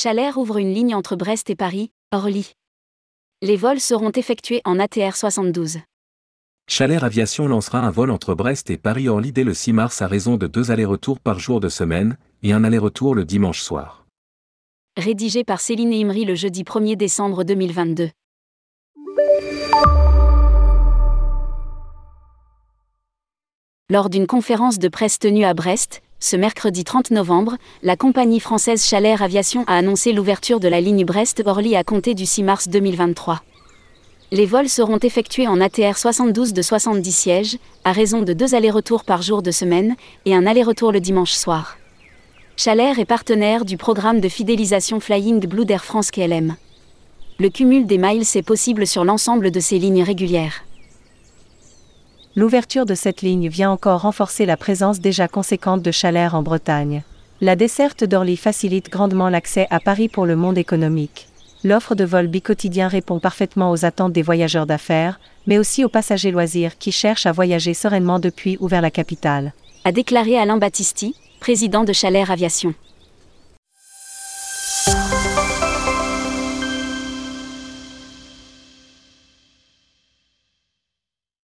Chalair ouvre une ligne entre Brest et Paris, Orly. Les vols seront effectués en ATR 72. Chalair Aviation lancera un vol entre Brest et Paris-Orly dès le 6 mars à raison de deux allers-retours par jour de semaine, et un aller-retour le dimanche soir. Rédigé par Céline Imri le jeudi 1er décembre 2022. Lors d'une conférence de presse tenue à Brest, ce mercredi 30 novembre, la compagnie française Chalair Aviation a annoncé l'ouverture de la ligne Brest-Orly à compter du 6 mars 2023. Les vols seront effectués en ATR 72 de 70 sièges, à raison de deux allers-retours par jour de semaine, et un aller-retour le dimanche soir. Chalair est partenaire du programme de fidélisation Flying Blue d'Air France KLM. Le cumul des miles est possible sur l'ensemble de ces lignes régulières. L'ouverture de cette ligne vient encore renforcer la présence déjà conséquente de Chalair en Bretagne. La desserte d'Orly facilite grandement l'accès à Paris pour le monde économique. L'offre de vol bicotidien répond parfaitement aux attentes des voyageurs d'affaires, mais aussi aux passagers loisirs qui cherchent à voyager sereinement depuis ou vers la capitale. A déclaré Alain Battisti, président de Chalair Aviation.